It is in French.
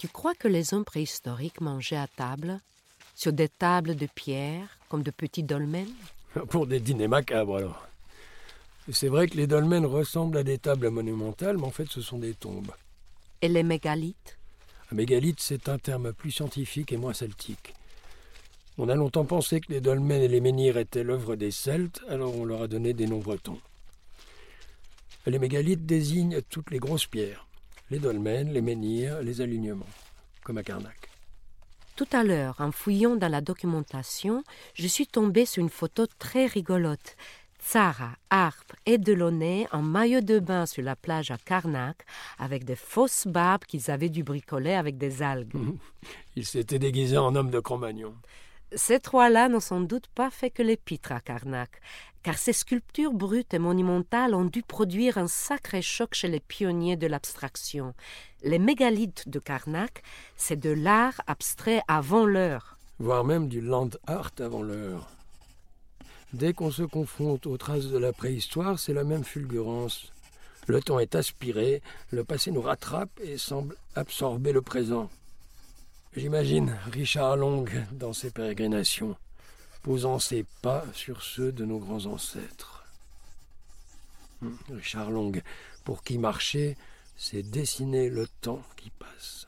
Tu crois que les hommes préhistoriques mangeaient à table Sur des tables de pierre, comme de petits dolmens? Pour des dîners macabres, alors. C'est vrai que les dolmens ressemblent à des tables monumentales, mais en fait, ce sont des tombes. Et les mégalithes? Un mégalithe, c'est un terme plus scientifique et moins celtique. On a longtemps pensé que les dolmens et les menhirs étaient l'œuvre des Celtes, alors on leur a donné des noms bretons. Les mégalithes désignent toutes les grosses pierres les dolmens, les menhirs, les alignements, comme à Karnak. Tout à l'heure, en fouillant dans la documentation, je suis tombée sur une photo très rigolote. Tsara, harpe et Delaunay en maillot de bain sur la plage à Karnak avec des fausses barbes qu'ils avaient dû bricoler avec des algues. Ils s'étaient déguisés en hommes de Cro-Magnon. Ces trois-là n'ont sans doute pas fait que les pitres à Karnak, car ces sculptures brutes et monumentales ont dû produire un sacré choc chez les pionniers de l'abstraction. Les mégalithes de Karnak, c'est de l'art abstrait avant l'heure. Voire même du land art avant l'heure. Dès qu'on se confronte aux traces de la préhistoire, c'est la même fulgurance. Le temps est aspiré, le passé nous rattrape et semble absorber le présent. J'imagine Richard Long dans ses pérégrinations, posant ses pas sur ceux de nos grands ancêtres. Hmm, Richard Long, pour qui marcher, c'est dessiner le temps qui passe.